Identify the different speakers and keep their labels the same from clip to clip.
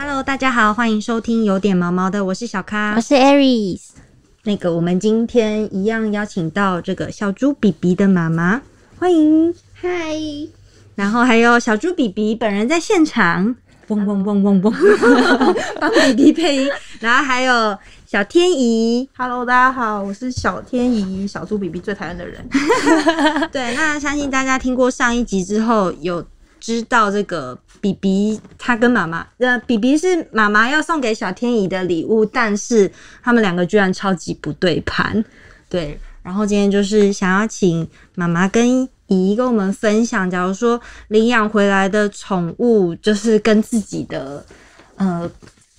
Speaker 1: Hello，大家好，欢迎收听有点毛毛的，我是小咖，
Speaker 2: 我是 Aries。
Speaker 1: 那个，我们今天一样邀请到这个小猪比比的妈妈，欢迎，
Speaker 2: 嗨。
Speaker 1: 然后还有小猪比比本人在现场，嗡嗡嗡嗡嗡，帮比比配音。然后还有小天怡
Speaker 3: ，Hello，大家好，我是小天怡，小猪比比最讨厌的人。
Speaker 1: 对，那相信大家听过上一集之后有。知道这个 BB，他跟妈妈，那 BB 是妈妈要送给小天怡的礼物，但是他们两个居然超级不对盘，对。然后今天就是想要请妈妈跟姨跟我们分享，假如说领养回来的宠物就是跟自己的，呃。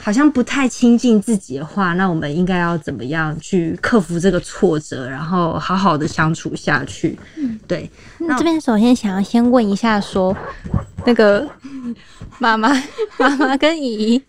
Speaker 1: 好像不太亲近自己的话，那我们应该要怎么样去克服这个挫折，然后好好的相处下去？嗯，对。
Speaker 2: 那这边首先想要先问一下，说那个妈妈、妈妈跟姨姨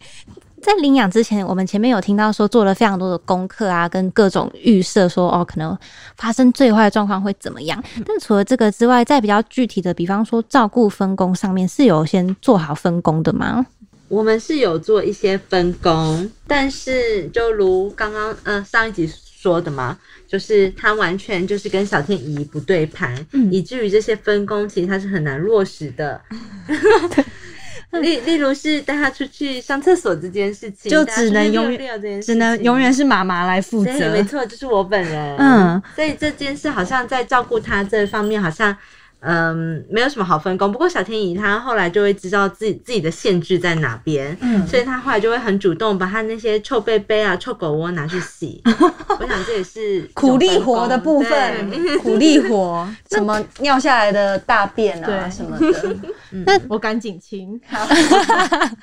Speaker 2: 在领养之前，我们前面有听到说做了非常多的功课啊，跟各种预设，说哦可能发生最坏的状况会怎么样。但除了这个之外，在比较具体的，比方说照顾分工上面，是有先做好分工的吗？
Speaker 4: 我们是有做一些分工，但是就如刚刚嗯上一集说的嘛，就是他完全就是跟小天怡不对盘，以至于这些分工其实他是很难落实的。例例如是带他出去上厕所这件事情，
Speaker 1: 就只能永远只能永远是妈妈来负责。
Speaker 4: 没错，就是我本人。嗯，所以这件事好像在照顾他这方面好像。嗯，没有什么好分工。不过小天怡她后来就会知道自己自己的限制在哪边，嗯，所以她后来就会很主动把她那些臭贝贝啊、臭狗窝拿去洗。我想这也是
Speaker 1: 苦力活的部分，苦力活，什么尿下来的大便啊什么的，
Speaker 3: 那我赶紧清。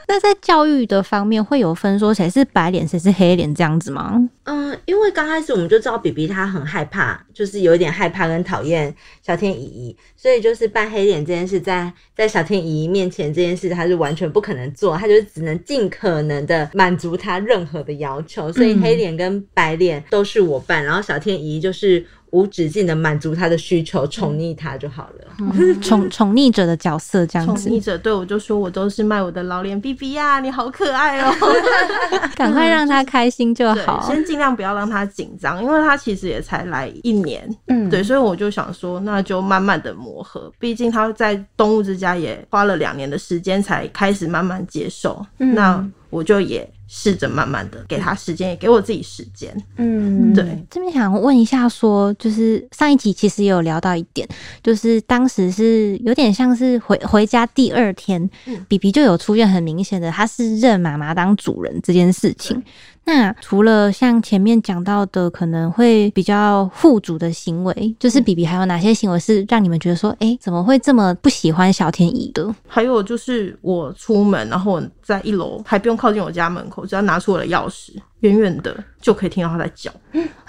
Speaker 2: 那在教育的方面会有分说谁是白脸谁是黑脸这样子吗？
Speaker 4: 嗯，因为刚开始我们就知道比比他很害怕，就是有一点害怕跟讨厌小天姨。所以就是扮黑脸这件事，在在小天姨面前这件事，他是完全不可能做，他就只能尽可能的满足他任何的要求。所以黑脸跟白脸都是我扮，然后小天姨就是。无止境的满足他的需求，宠溺他就好了。
Speaker 2: 宠宠溺者的角色这样子。
Speaker 3: 宠溺者对我就说：“我都是卖我的老脸 B B 呀，你好可爱哦，
Speaker 2: 赶快让他开心就好。
Speaker 3: 先尽量不要让他紧张，因为他其实也才来一年。嗯，对，所以我就想说，那就慢慢的磨合。毕竟他在动物之家也花了两年的时间才开始慢慢接受。那我就也。试着慢慢的给他时间，也给我自己时间。嗯，对。
Speaker 2: 这边想问一下，说就是上一集其实也有聊到一点，就是当时是有点像是回回家第二天，比比就有出现很明显的，他是认妈妈当主人这件事情。那除了像前面讲到的，可能会比较护主的行为，就是比比还有哪些行为是让你们觉得说，哎，怎么会这么不喜欢小天怡的？
Speaker 3: 还有就是我出门，然后我在一楼还不用靠近我家门口，只要拿出我的钥匙，远远的就可以听到他在叫，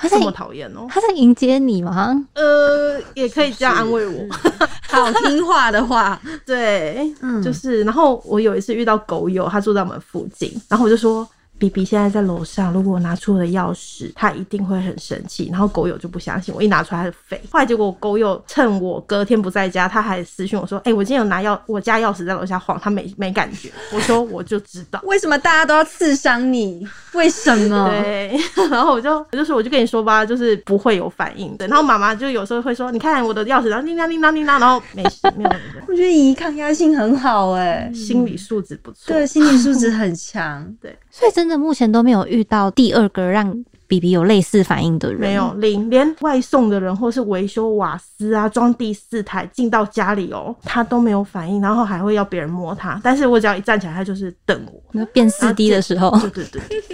Speaker 3: 这么讨厌哦！
Speaker 2: 他在迎接你吗？
Speaker 3: 呃，也可以这样安慰我，
Speaker 1: 好听话的话，
Speaker 3: 对，嗯，就是。然后我有一次遇到狗友，他住在我们附近，然后我就说。B B 现在在楼上，如果我拿出我的钥匙，他一定会很生气。然后狗友就不相信，我一拿出来他是废。后来结果狗友趁我隔天不在家，他还私讯我说：“哎，我今天有拿钥我家钥匙在楼下晃，他没没感觉。”我说：“我就知道，
Speaker 1: 为什么大家都要刺伤你？为什么？”
Speaker 3: 对，然后我就我就说我就跟你说吧，就是不会有反应的。然后妈妈就有时候会说：“你看我的钥匙，然后叮当叮当叮当，然后没事，没有。”
Speaker 1: 我觉得姨抗压性很好哎，
Speaker 3: 心理素质不错，
Speaker 1: 对，心理素质很强，
Speaker 3: 对。
Speaker 2: 所以真的目前都没有遇到第二个让 B B 有类似反应的人，
Speaker 3: 没有零，连外送的人或是维修瓦斯啊、装第四台进到家里哦，他都没有反应，然后还会要别人摸他，但是我只要一站起来，他就是瞪我。
Speaker 2: 那变四 D 的时候，
Speaker 3: 对对对，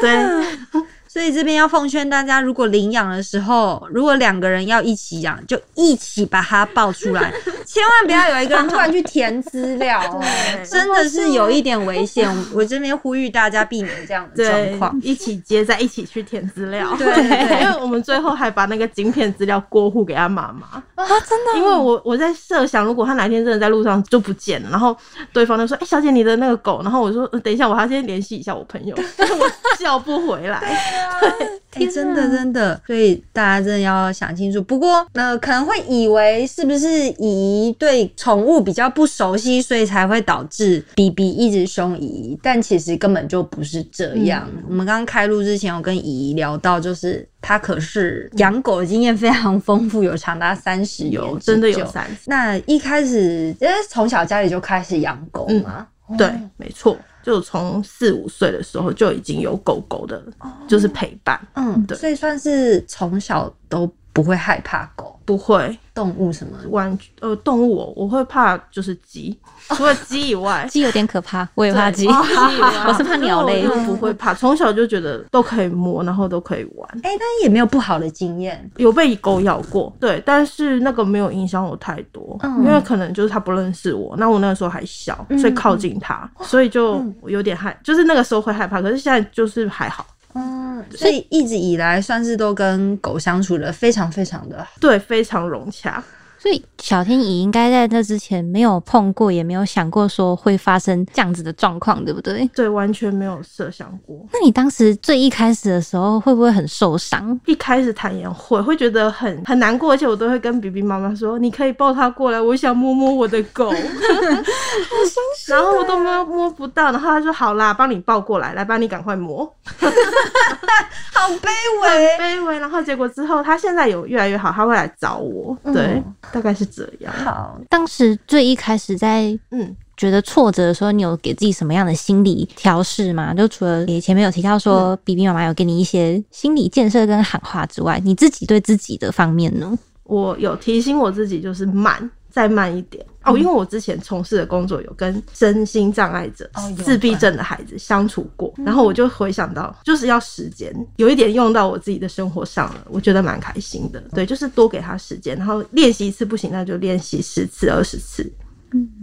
Speaker 3: 对。
Speaker 1: 所以这边要奉劝大家，如果领养的时候，如果两个人要一起养，就一起把它抱出来，千万不要有一个人突然去填资料，真的是有一点危险。我这边呼吁大家避免这样的状况，
Speaker 3: 一起接在一起去填资料。
Speaker 1: 对，
Speaker 3: 因为我们最后还把那个晶片资料过户给他妈妈
Speaker 2: 啊，真的。
Speaker 3: 因为我我在设想，如果他哪天真的在路上就不见了，然后对方就说：“哎，小姐，你的那个狗。”然后我说：“等一下，我还要先联系一下我朋友，但是我叫不回来。”
Speaker 1: 哎、真的真的，所以大家真的要想清楚。不过，呃，可能会以为是不是姨对宠物比较不熟悉，所以才会导致 B B 一直凶姨，但其实根本就不是这样。我们刚刚开录之前，我跟姨聊到，就是她可是养狗的经验非常丰富，有长达三十年
Speaker 3: 有真的有。三十，
Speaker 1: 那一开始，因为从小家里就开始养狗嘛，
Speaker 3: 对，没错，就从四五岁的时候就已经有狗狗的，就是陪伴，
Speaker 1: 嗯，
Speaker 3: 对。
Speaker 1: 所以算是从小都不会害怕狗、
Speaker 3: 不会。
Speaker 1: 动物什么？的。
Speaker 3: 完呃动物我我会怕就是鸡，除了鸡以外，
Speaker 2: 鸡有点可怕，我也怕鸡，我是怕鸟类。
Speaker 3: 我。不会怕，从小就觉得都可以摸，然后都可以玩。
Speaker 1: 哎、但也没有不好的经验。
Speaker 3: 有被狗咬过，对，但是那个没有影响我太多，
Speaker 1: 嗯。
Speaker 3: 因为可能就是它不认识我，那我那个时候还小，所以靠近它，所以就有点害，就是那个时候会害怕，可是现在就是还好，
Speaker 1: 所以一直以来算是都跟狗相处的非常非常的好。
Speaker 3: 对，非常融洽。
Speaker 2: 所以小天乙应该在这之前没有碰过，也没有想过说会发生这样子的状况，对不对？
Speaker 3: 对，完全没有设想过。
Speaker 2: 那你当时最一开始的时候，会不会很受伤？
Speaker 3: 一开始坦言会会觉得很很难过，而且我都会跟 B B 妈妈说：“你可以抱它过来，我想摸摸我的狗。”然后我都摸摸不到，然后他说：“好啦，帮你抱过来，来帮，你赶快摸。”
Speaker 1: 好卑微
Speaker 3: 很卑微。然后结果之后，他现在有越来越好，他会来找我。对，大概是这样。
Speaker 1: 好，
Speaker 2: 当时最一开始在
Speaker 3: 嗯，
Speaker 2: 觉得挫折的时候，你有给自己什么样的心理调试吗？就除了你前面有提到说，B B 妈妈有给你一些心理建设跟喊话之外，你自己对自己的方面呢？
Speaker 3: 我有提醒我自己，就是慢，再慢一点。哦，因为我之前从事的工作有跟身心障碍者、自闭症的孩子相处过，然后我就回想到，就是要时间，有一点用到我自己的生活上了，我觉得蛮开心的。对，就是多给他时间，然后练习一次不行，那就练习十次、二十次、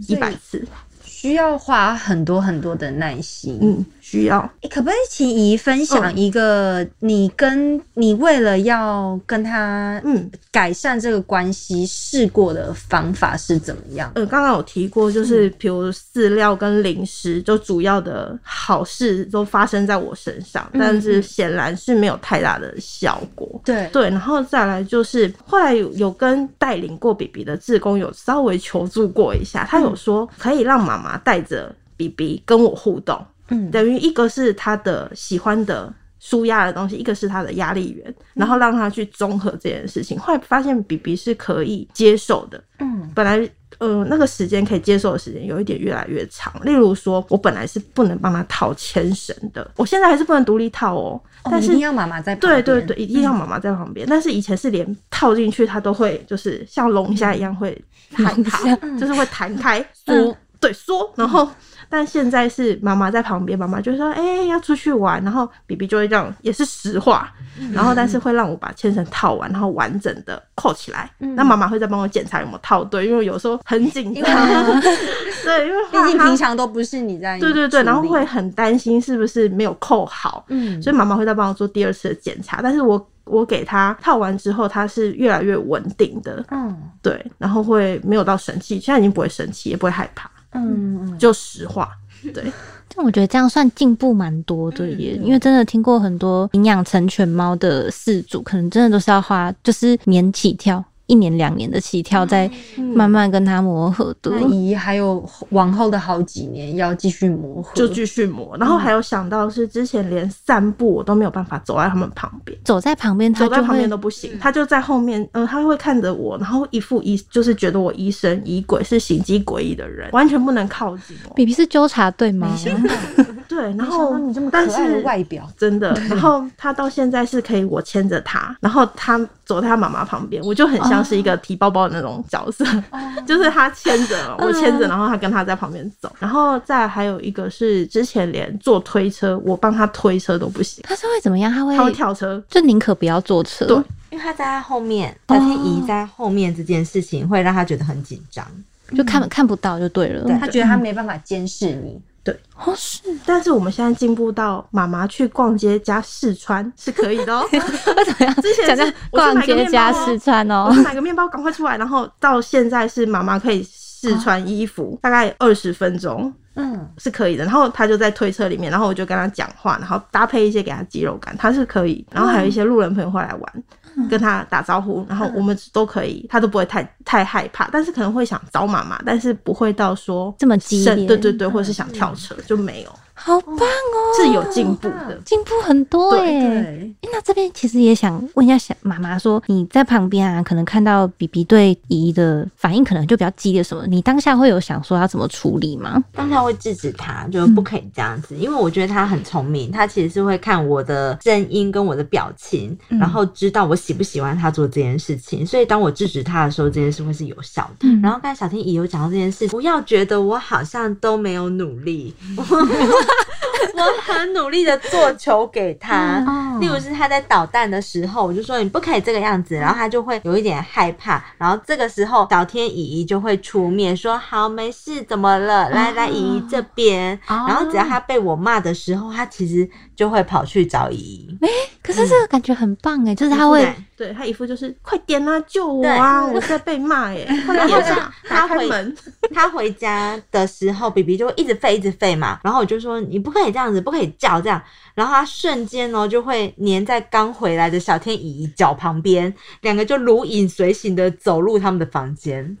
Speaker 3: 一百次。
Speaker 1: 需要花很多很多的耐心。
Speaker 3: 嗯，需要。
Speaker 1: 欸可不可以请姨分享
Speaker 3: 嗯
Speaker 1: 一个你跟你为了要跟他
Speaker 3: 嗯
Speaker 1: 改善这个关系试过的方法是怎么样？
Speaker 3: 呃，刚刚有提过，就是比如饲料跟零食，就主要的好事都发生在我身上，但是显然是没有太大的效果。
Speaker 1: 对
Speaker 3: 对，然后再来就是后来有有跟带领过 BB 的志工有稍微求助过一下，他有说可以让妈妈带着 BB 跟我互动，
Speaker 1: 嗯
Speaker 3: 等于一个是他的喜欢的。舒压的东西，一个是他的压力源，然后让他去综合这件事情。后来发现 BB 是可以接受的，
Speaker 1: 嗯
Speaker 3: 本来呃那个时间可以接受的时间有一点越来越长。例如说，我本来是不能帮他套牵绳的，我现在还是不能独立套哦，但是
Speaker 1: 哦一定要妈妈在旁边。
Speaker 3: 对对对，一定要妈妈在旁边。但是以前是连套进去，他都会就是像龙虾一样会害怕，就是会弹开缩，对说。然后，但现在是妈妈在旁边，妈妈就说：“哎、要出去玩。”然后 B B 就会这样，也是实话。然后，但是会让我把牵绳套完，然后完整的扣起来。那妈妈会再帮我检查有没有套对，因为有时候很紧张。对，因为
Speaker 1: 毕竟平常都不是你在
Speaker 3: 对对对，然后会很担心是不是没有扣好。
Speaker 1: 嗯
Speaker 3: 所以妈妈会再帮我做第二次的检查，但是我我给他套完之后，他是越来越稳定的，
Speaker 1: 嗯
Speaker 3: 对，然后会没有到生气，现在已经不会生气，也不会害怕，
Speaker 1: 嗯嗯
Speaker 3: 就实话，对，
Speaker 2: 但我觉得这样算进步蛮多的耶，因为真的听过很多领养成犬猫的饲主，可能真的都是要花就是年起跳。一年两年的起跳，再慢慢跟他磨合的。
Speaker 1: 那姨还有往后的好几年要继续磨合，
Speaker 3: 就继续磨。然后还有想到是之前连散步我都没有办法走在他们旁边。
Speaker 2: 走在旁边，
Speaker 3: 走在旁边都不行，他就在后面，嗯、他会看着我，然后一副疑，就是觉得我疑神疑鬼，是行迹诡异的人，完全不能靠近我。
Speaker 2: B B 是纠察队吗？
Speaker 3: 对，然后
Speaker 1: 你这么可
Speaker 3: 但
Speaker 1: 爱的
Speaker 3: 是
Speaker 1: 外表，
Speaker 3: 真的，然后他到现在是可以我牵着他，然后他走在他妈妈旁边，我就很像是一个提包包的那种角色，就是他牵着我牵着，然后他跟他在旁边走，然后再还有一个是之前连坐推车，我帮他推车都不行，
Speaker 2: 他是会怎么样？他会
Speaker 3: 他会跳车，
Speaker 2: 就宁可不要坐车。
Speaker 3: 对
Speaker 4: 因为他在他后面，小天怡在后面这件事情会让他觉得很紧张。
Speaker 2: 就看看不到就对了。
Speaker 4: 对
Speaker 1: 他觉得他没办法监视你，
Speaker 2: 哦，是
Speaker 3: 但是我们现在进步到妈妈去逛街加试穿是可以的哦。之前是
Speaker 2: 逛街加试穿哦
Speaker 3: 买个面包，赶快出来。然后到现在是妈妈可以试穿衣服，大概二十分钟
Speaker 1: 嗯，
Speaker 3: 是可以的。然后他就在推车里面，然后我就跟他讲话，然后搭配一些给他肌肉感，他是可以。然后还有一些路人朋友会来玩，跟他打招呼，然后我们都可以，他都不会太太害怕，但是可能会想找妈妈，但是不会到说
Speaker 2: 这么激烈
Speaker 3: 对对对，或者是想跳车就没有，
Speaker 2: 好棒哦，
Speaker 3: 是有进步的。
Speaker 2: 进步很多
Speaker 3: 对
Speaker 2: 那这边其实也想问一下小妈妈说，你在旁边啊，可能看到比比对姨的反应可能就比较激烈什么，你当下会有想说要怎么处理吗？
Speaker 4: 当下会制止他，就不可以这样子，因为我觉得他很聪明，他其实是会看我的声音跟我的表情，然后知道我喜不喜欢他做这件事情，所以当我制止他的时候，这件事会是有效的。然后刚才小天姨有讲到这件事，不要觉得我好像都没有努力，我很努力的做球给他。例如是他在捣蛋的时候，我就说你不可以这个样子，然后他就会有一点害怕，然后这个时候小天姨姨就会出面说好没事，怎么了？来来，姨姨这边。然后只要他被我骂的时候，他其实就会跑去找姨姨。
Speaker 2: 可是这个感觉很棒哎，就是他会
Speaker 3: 对他一副就是快点啊，救我啊！我在被骂耶，快点啊，打开门。
Speaker 4: 他回家的时候，B B 就会一直吠，一直吠嘛。然后我就说你不可以这样子，不可以叫这样。然后他瞬间哦就会粘在刚回来的小天姨姨脚旁边，两个就如影随形的走入他们的房间。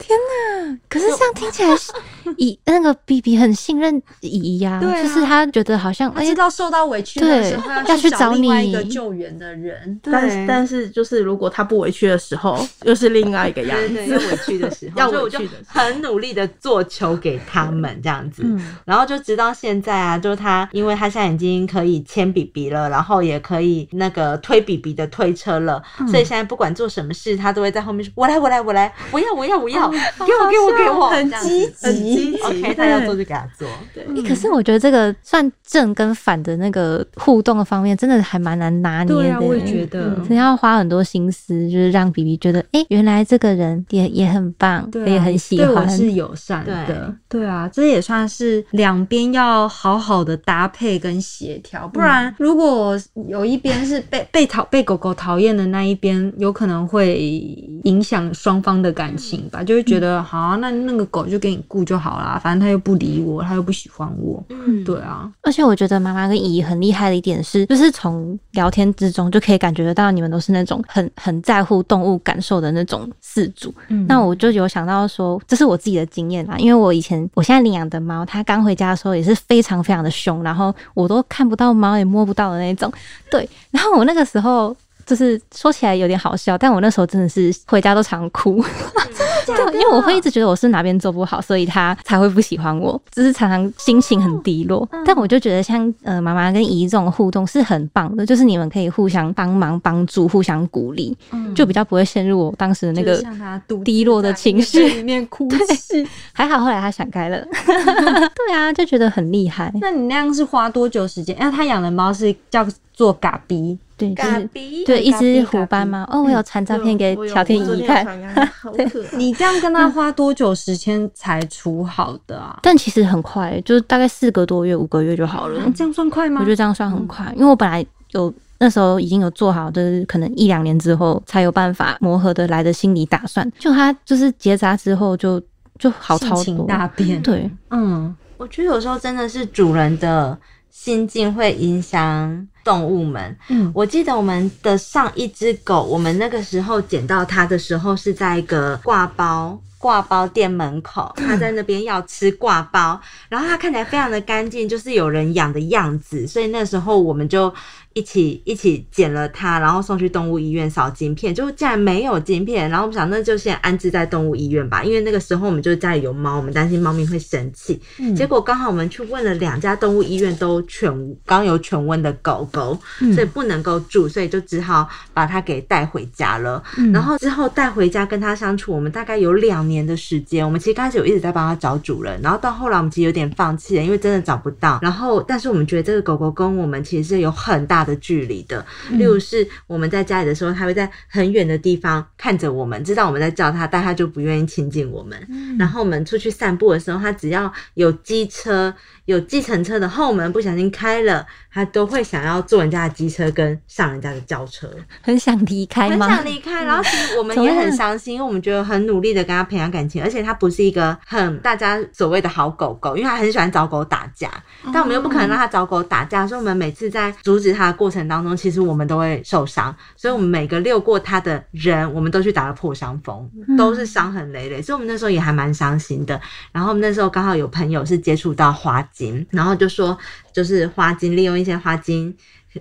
Speaker 2: 可是这样听起来是 以那个 B B 很信任姨呀、
Speaker 1: 对啊。
Speaker 2: 就是他觉得好像哎
Speaker 1: 他知道受到委屈的时候，
Speaker 2: 对
Speaker 1: 他
Speaker 2: 要去找
Speaker 1: 找另外一个救援的人。
Speaker 3: 但是但是就是如果他不委屈的时候，又是另外一个样
Speaker 4: 对对，要
Speaker 3: 子。
Speaker 4: 委屈的时候，
Speaker 3: 要
Speaker 4: 所以我就
Speaker 3: 委屈的时
Speaker 4: 很努力的做球给他们这样子，然后就直到现在啊，就是他，因为他现在已经可以牵 B B 了，然后也可以那个推 B B 的推车了，所以现在不管做什么事，他都会在后面说：“我来，我来，我来，我要，我要，我要，给我，给我，给我，
Speaker 1: 很积
Speaker 3: 极。
Speaker 4: OK，他要做就给他做。
Speaker 2: 欸可是我觉得这个算正跟反的那个互动的方面，真的还蛮难拿捏的。
Speaker 1: 对啊，我也觉得。
Speaker 2: 真的要花很多心思，就是让 B B 觉得，哎、原来这个人也也很棒，也很喜
Speaker 1: 对我
Speaker 2: 欢。
Speaker 1: 是友善的，对。啊，这也算是两边要好好的搭配跟协调，不然如果有一边是 被被讨被狗狗讨厌的那一边，有可能会影响双方的感情吧，就会觉得好、啊，那那个狗就给你顾就好啦，反正它又不理我，它又不喜欢我，
Speaker 4: 嗯，
Speaker 1: 对啊，
Speaker 2: 而且我觉得妈妈跟姨姨很厉害的一点是，就是从聊天之中就可以感觉得到你们都是那种很很在乎动物感受的那种饲主。
Speaker 1: 嗯
Speaker 2: 那我就有想到说，这是我自己的经验啦，因为我以前我现在领养的猫，它刚回家的时候也是非常非常的凶，然后我都看不到猫，也摸不到的那种。对，然后我那个时候。就是说起来有点好笑，但我那时候真的是回家都常哭，对，因为我会一直觉得我是哪边做不好，所以他才会不喜欢我，就是常常心情很低落。但我就觉得像呃妈妈跟姨这种互动是很棒的，就是你们可以互相帮忙、帮助、互相鼓励，就比较不会陷入我当时的那个低落的情绪
Speaker 1: 里面哭 泣。
Speaker 2: 还好后来他想开了，对啊，就觉得很厉害。
Speaker 1: 那你那样是花多久时间？因为他养的猫是叫做嘎比，
Speaker 2: 对，就是对一只虎斑猫。哦，我有传照片给小天
Speaker 3: 我昨
Speaker 2: 姨看，
Speaker 3: 好可爱。
Speaker 1: 你这样跟他花多久时间才除好的啊？
Speaker 2: 但其实很快，就是大概四个多月、五个月就好了。
Speaker 1: 这样算快吗？
Speaker 2: 我觉得这样算很快，因为我本来有那时候已经有做好，就是可能一两年之后才有办法磨合的来的心理打算。就他就是结扎之后就就好超多，
Speaker 1: 大变。
Speaker 2: 对，
Speaker 1: 嗯，
Speaker 4: 我觉得有时候真的是主人的心境会影响动物们。
Speaker 1: 嗯
Speaker 4: 我记得我们的上一只狗，我们那个时候捡到它的时候是在一个挂包。挂包店门口，它在那边要吃挂包，然后它看起来非常的干净，就是有人养的样子，所以那时候我们就一起一起捡了它，然后送去动物医院扫晶片，就竟然没有晶片，然后我们想那就先安置在动物医院吧，因为那个时候我们就家里有猫，我们担心猫咪会生气，结果刚好我们去问了两家动物医院都犬刚有犬瘟的狗狗，所以不能够住，所以就只好把它给带回家了。然后之后带回家跟它相处，我们大概有两年的时间。我们其实刚开始有一直在帮它找主人，然后到后来我们其实有点放弃了，因为真的找不到。然后但是我们觉得这个狗狗跟我们其实是有很大大的距离的。例如是我们在家里的时候，它会在很远的地方看着我们，知道我们在叫它，但它就不愿意亲近我们。然后我们出去散步的时候，它只要有机车、有计程车的后门不小心开了，它都会想要坐人家的机车跟上人家的轿车。
Speaker 2: 很想离开
Speaker 4: 很？想离开，然后其实我们也 很伤心，因为我们觉得很努力的跟他培养感情，而且它不是一个很大家所谓的好狗狗，因为它很喜欢找狗打架，但我们又不可能让它找狗打架，所以我们每次在阻止他的过程当中，其实我们都会受伤，所以我们每个遛过他的人，我们都去打了破伤风，都是伤痕累累，所以我们那时候也还蛮伤心的。然后我们那时候刚好有朋友是接触到花精，然后就说就是花精，利用一些花精。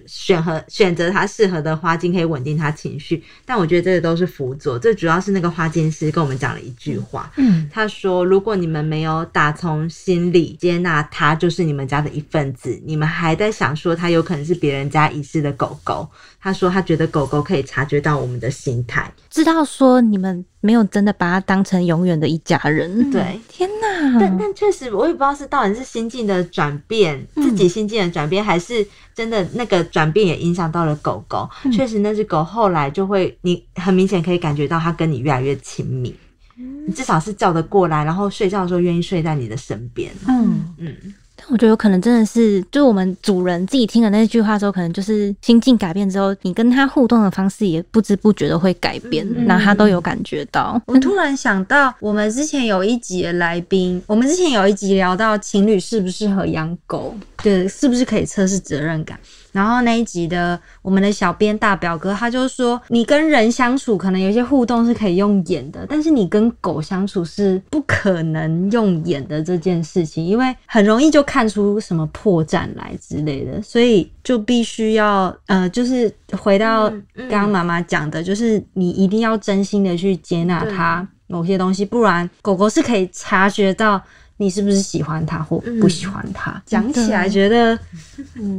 Speaker 4: 选和选择他适合的花精可以稳定他情绪，但我觉得这个都是辅佐，最主要是那个花精师跟我们讲了一句话，
Speaker 2: 嗯，
Speaker 4: 他说如果你们没有打从心里接纳它就是你们家的一份子，你们还在想说它有可能是别人家遗失的狗狗，他说他觉得狗狗可以察觉到我们的心态，
Speaker 2: 知道说你们没有真的把它当成永远的一家人。
Speaker 4: 对，
Speaker 2: 天哪！
Speaker 4: 但但确实，我也不知道是到底是心境的转变，自己心境的转变，还是真的那个转变也影响到了狗狗。确实，那只狗后来就会，你很明显可以感觉到它跟你越来越亲密。你至少是叫得过来，然后睡觉的时候愿意睡在你的身边。
Speaker 2: 嗯，
Speaker 4: 嗯，
Speaker 2: 但我觉得有可能真的是，就是我们主人自己听了那句话之后，可能就是心境改变之后，你跟他互动的方式也不知不觉的会改变，
Speaker 4: 嗯
Speaker 2: 那他都有感觉到。
Speaker 1: 我突然想到，我们之前有一集的来宾，我们之前有一集聊到情侣适不适合养狗，对，是不是可以测试责任感。然后那一集的我们的小编大表哥，他就说，你跟人相处可能有一些互动是可以用演的，但是你跟狗相处是不可能用演的这件事情，因为很容易就看出什么破绽来之类的，所以就必须要呃，就是回到刚刚妈妈讲的，就是你一定要真心的去接纳它某些东西，不然狗狗是可以察觉到你是不是喜欢他或不喜欢它。讲起来觉得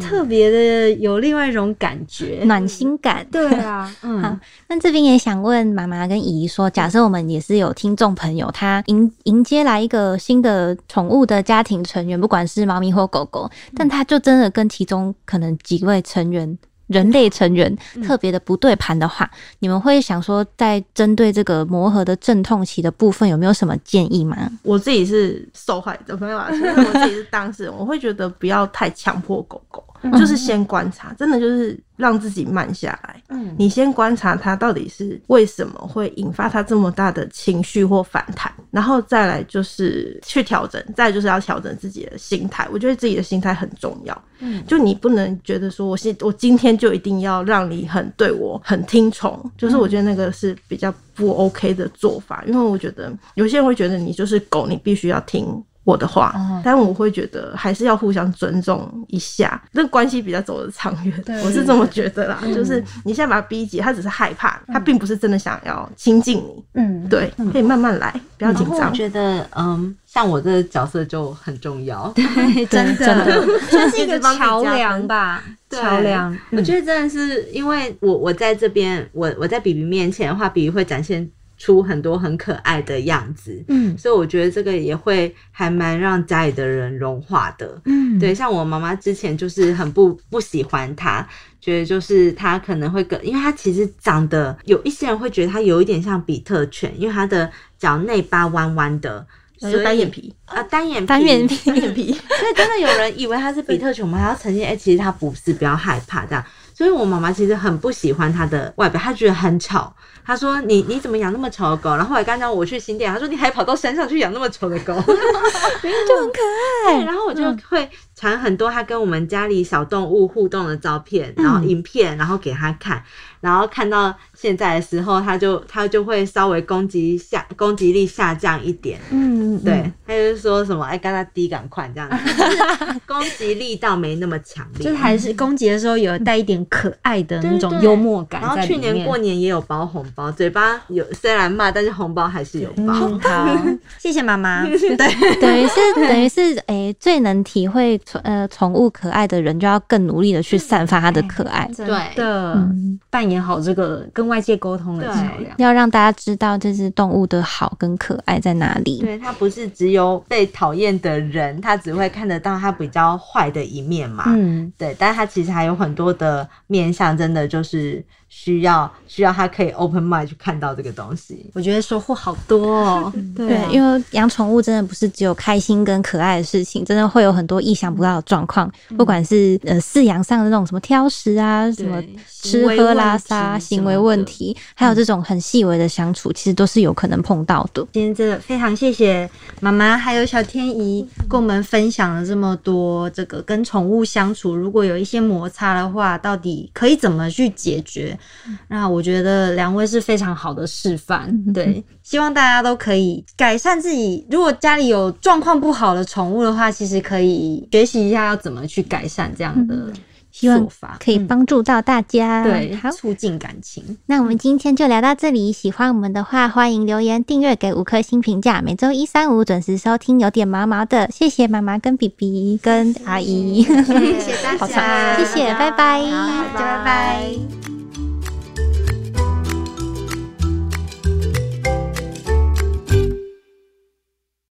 Speaker 1: 特别的有另外一种感觉，
Speaker 2: 暖心感。
Speaker 1: 对啊，嗯
Speaker 2: 好
Speaker 1: 嗯，
Speaker 2: 那这边也想问妈妈跟姨姨说，假设我们也是有听众朋友，他迎迎接来一个新的宠物的家庭成员，不管是猫咪或狗狗，但他就真的跟其中可能几位成员。人类成员特别的不对盘的话，你们会想说，在针对这个磨合的阵痛期的部分，有没有什么建议吗？
Speaker 3: 我自己是受害者，没有啊，我自己是当事人，我会觉得不要太强迫狗狗，就是先观察，真的就是让自己慢下来。
Speaker 1: 嗯
Speaker 3: 你先观察他到底是为什么会引发他这么大的情绪或反弹，然后再来就是去调整，再就是要调整自己的心态。我觉得自己的心态很重要。
Speaker 1: 嗯
Speaker 3: 就你不能觉得说我现我今天就一定要让你很对我很听从，就是我觉得那个是比较不 OK 的做法，因为我觉得有些人会觉得你就是狗，你必须要听。我的话，
Speaker 1: 哦
Speaker 3: 但我会觉得还是要互相尊重一下，那关系比较走得长远。我是这么觉得啦，就是你现在把他逼急，他只是害怕，他并不是真的想要亲近你。
Speaker 1: 嗯，
Speaker 3: 对，可以慢慢来，不要紧张
Speaker 4: 我。觉得，嗯，像我这个角色就很重要。
Speaker 1: 真的，算是一个桥梁吧，
Speaker 4: 对
Speaker 1: 桥梁。
Speaker 4: 我觉得真的是因为我我在这边，我我在比比面前的话，比比会展现出很多很可爱的样子，
Speaker 2: 嗯
Speaker 4: 所以我觉得这个也会还蛮让家里的人融化的。
Speaker 2: 嗯，
Speaker 4: 对，像我妈妈之前就是很不不喜欢它，觉得就是它可能会跟，因为它其实长得有一些人会觉得它有一点像比特犬，因为它的脚内八弯弯的，所以
Speaker 3: 那就单眼皮，
Speaker 4: 啊单眼皮
Speaker 2: 单眼皮
Speaker 3: 单眼皮，
Speaker 4: 所以真的有人以为它是比特犬，我们还要呈现，哎、其实它不是，不要害怕这样。所以我妈妈其实很不喜欢它的外表，她觉得很丑。她说：“你你怎么养那么丑的狗？”然后后来刚刚我去新店，她说：“你还跑到山上去养那么丑的狗，就很可爱。”然后我就会传很多他跟我们家里小动物互动的照片，然后影片，然后给他看。然后看到现在的时候，他就他就会稍微攻击下攻击力下降一点。
Speaker 2: 嗯，
Speaker 4: 对，他就是说什么哎，跟他低赶快这样子，就是攻击力道没那么强烈。
Speaker 1: 就是还是攻击的时候有带一点可爱的那种幽默感
Speaker 4: 然后。去年过年也有包红包，嘴巴有虽然骂，但是红包还是有包。
Speaker 1: 嗯，好，谢谢妈妈。对，
Speaker 2: 等于是等于是哎、最能体会呃宠物可爱的人就要更努力的去散发它的可爱，
Speaker 1: 真
Speaker 4: 对
Speaker 1: 的
Speaker 2: 嗯
Speaker 1: 扮演好这个跟外界沟通的桥梁。
Speaker 2: 要让大家知道这只动物的好跟可爱在哪里。
Speaker 4: 对它不是只有被讨厌的人，他只会看得到它比较坏的一面嘛。
Speaker 1: 嗯，
Speaker 4: 对，但是他其实还有很多的面相，真的就是需要需要他可以 open mind 去看到这个东西。
Speaker 1: 我觉得收获好多哦。
Speaker 2: 对
Speaker 1: 啊，
Speaker 2: 因为养宠物真的不是只有开心跟可爱的事情，真的会有很多意想不到的状况，不管是呃饲养上的那种什么挑食啊，什么吃喝拉撒
Speaker 1: 行
Speaker 2: 行为问，题，还有这种很细微的相处，其实都是有可能碰到的。
Speaker 1: 今天真的非常谢谢妈妈还有小天怡跟我们分享了这么多这个跟宠物相处，如果有一些摩擦的话，到底可以怎么去解决？那我觉得两位是非常好的示范。对，希望大家都可以改善自己。如果家里有状况不好的宠物的话，其实可以学习一下要怎么去改善这样的
Speaker 2: 希望
Speaker 1: 做法，
Speaker 2: 可以
Speaker 1: 嗯
Speaker 2: 帮助到大家。
Speaker 1: 对
Speaker 2: 好，
Speaker 1: 促进感情。
Speaker 2: 那我们今天就聊到这里。喜欢我们的话，欢迎留言、订阅、给五颗星评价。每周一、三、五准时收听，有点毛毛的。谢谢妈妈、跟比比、跟阿姨。
Speaker 1: 谢谢大家，
Speaker 2: 长谢谢拜拜
Speaker 1: 好，大家拜拜。